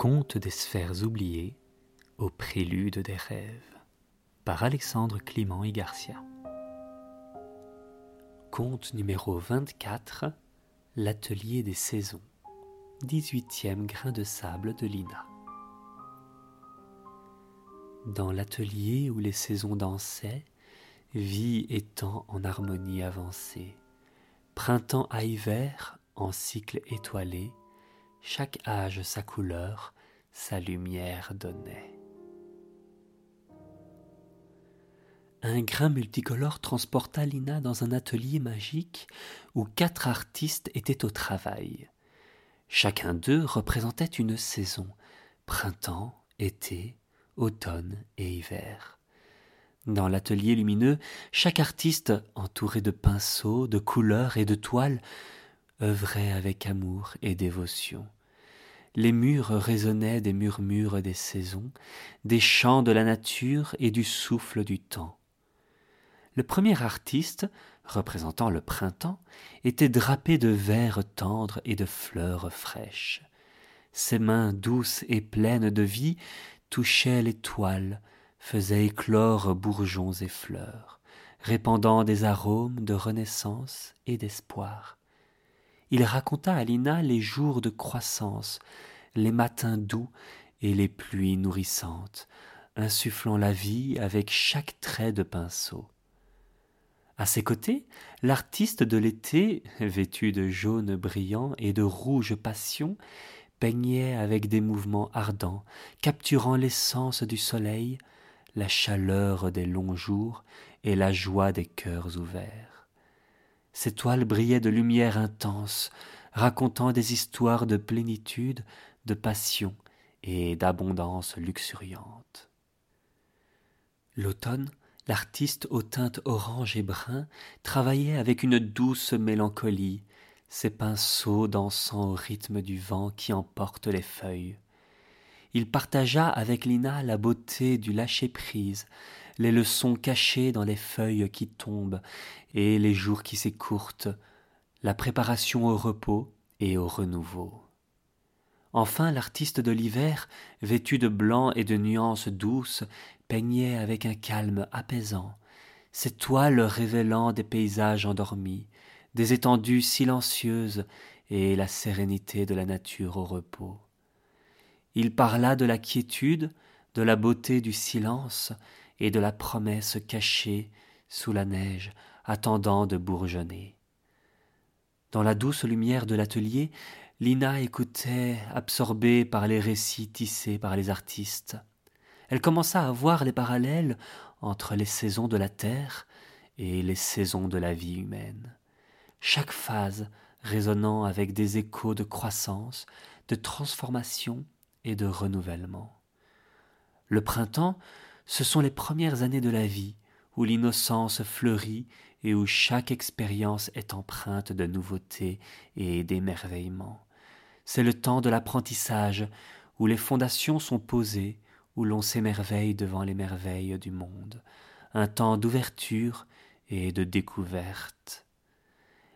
Conte des sphères oubliées au prélude des rêves par Alexandre Clément et Garcia. Conte numéro 24 L'atelier des saisons. 18e grain de sable de Lina. Dans l'atelier où les saisons dansaient, vie et temps en harmonie avancée, printemps à hiver en cycle étoilé, chaque âge sa couleur, sa lumière donnait. Un grain multicolore transporta Lina dans un atelier magique où quatre artistes étaient au travail. Chacun d'eux représentait une saison printemps, été, automne et hiver. Dans l'atelier lumineux, chaque artiste, entouré de pinceaux, de couleurs et de toiles, œuvrait avec amour et dévotion. Les murs résonnaient des murmures des saisons, des chants de la nature et du souffle du temps. Le premier artiste, représentant le printemps, était drapé de vers tendres et de fleurs fraîches. Ses mains douces et pleines de vie touchaient les toiles, faisaient éclore bourgeons et fleurs, répandant des arômes de renaissance et d'espoir il raconta à Lina les jours de croissance, les matins doux et les pluies nourrissantes, insufflant la vie avec chaque trait de pinceau. À ses côtés, l'artiste de l'été, vêtu de jaune brillant et de rouge passion, peignait avec des mouvements ardents, capturant l'essence du soleil, la chaleur des longs jours et la joie des cœurs ouverts. Ces toiles brillaient de lumière intense, racontant des histoires de plénitude, de passion et d'abondance luxuriante. L'automne, l'artiste aux teintes orange et brun travaillait avec une douce mélancolie, ses pinceaux dansant au rythme du vent qui emporte les feuilles. Il partagea avec Lina la beauté du lâcher-prise, les leçons cachées dans les feuilles qui tombent et les jours qui s'écourtent, la préparation au repos et au renouveau. Enfin, l'artiste de l'hiver, vêtu de blanc et de nuances douces, peignait avec un calme apaisant, ses toiles révélant des paysages endormis, des étendues silencieuses et la sérénité de la nature au repos. Il parla de la quiétude, de la beauté du silence et de la promesse cachée sous la neige, attendant de bourgeonner. Dans la douce lumière de l'atelier, Lina écoutait, absorbée par les récits tissés par les artistes. Elle commença à voir les parallèles entre les saisons de la terre et les saisons de la vie humaine, chaque phase résonnant avec des échos de croissance, de transformation et de renouvellement. Le printemps ce sont les premières années de la vie, où l'innocence fleurit et où chaque expérience est empreinte de nouveautés et d'émerveillement. C'est le temps de l'apprentissage, où les fondations sont posées, où l'on s'émerveille devant les merveilles du monde, un temps d'ouverture et de découverte.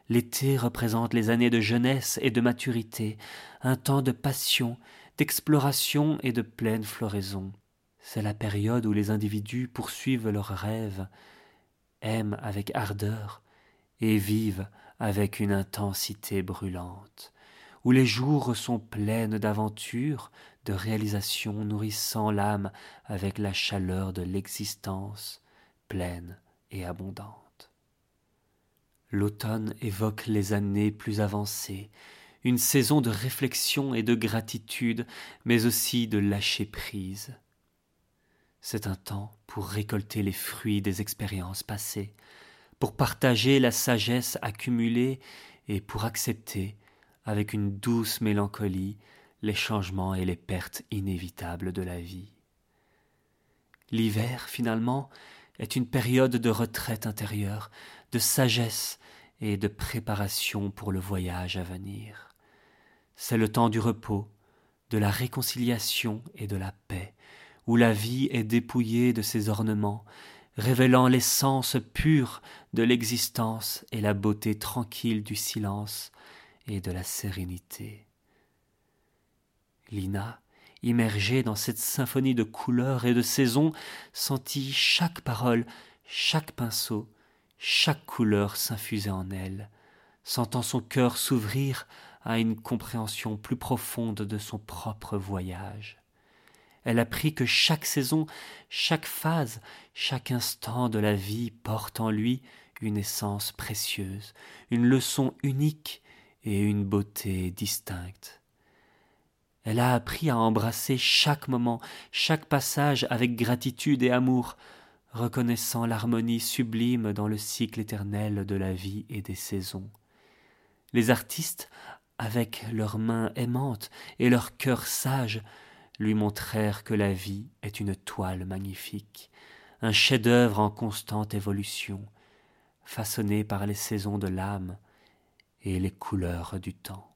L'été représente les années de jeunesse et de maturité, un temps de passion, d'exploration et de pleine floraison. C'est la période où les individus poursuivent leurs rêves, aiment avec ardeur et vivent avec une intensité brûlante, où les jours sont pleines d'aventures, de réalisations nourrissant l'âme avec la chaleur de l'existence pleine et abondante. L'automne évoque les années plus avancées, une saison de réflexion et de gratitude, mais aussi de lâcher prise. C'est un temps pour récolter les fruits des expériences passées, pour partager la sagesse accumulée et pour accepter, avec une douce mélancolie, les changements et les pertes inévitables de la vie. L'hiver, finalement, est une période de retraite intérieure, de sagesse et de préparation pour le voyage à venir. C'est le temps du repos, de la réconciliation et de la paix, où la vie est dépouillée de ses ornements, révélant l'essence pure de l'existence et la beauté tranquille du silence et de la sérénité. Lina immergé dans cette symphonie de couleurs et de saisons, sentit chaque parole, chaque pinceau, chaque couleur s'infuser en elle, sentant son cœur s'ouvrir à une compréhension plus profonde de son propre voyage. Elle apprit que chaque saison, chaque phase, chaque instant de la vie porte en lui une essence précieuse, une leçon unique et une beauté distincte. Elle a appris à embrasser chaque moment, chaque passage avec gratitude et amour, reconnaissant l'harmonie sublime dans le cycle éternel de la vie et des saisons. Les artistes, avec leurs mains aimantes et leur cœur sage, lui montrèrent que la vie est une toile magnifique, un chef-d'œuvre en constante évolution, façonné par les saisons de l'âme et les couleurs du temps.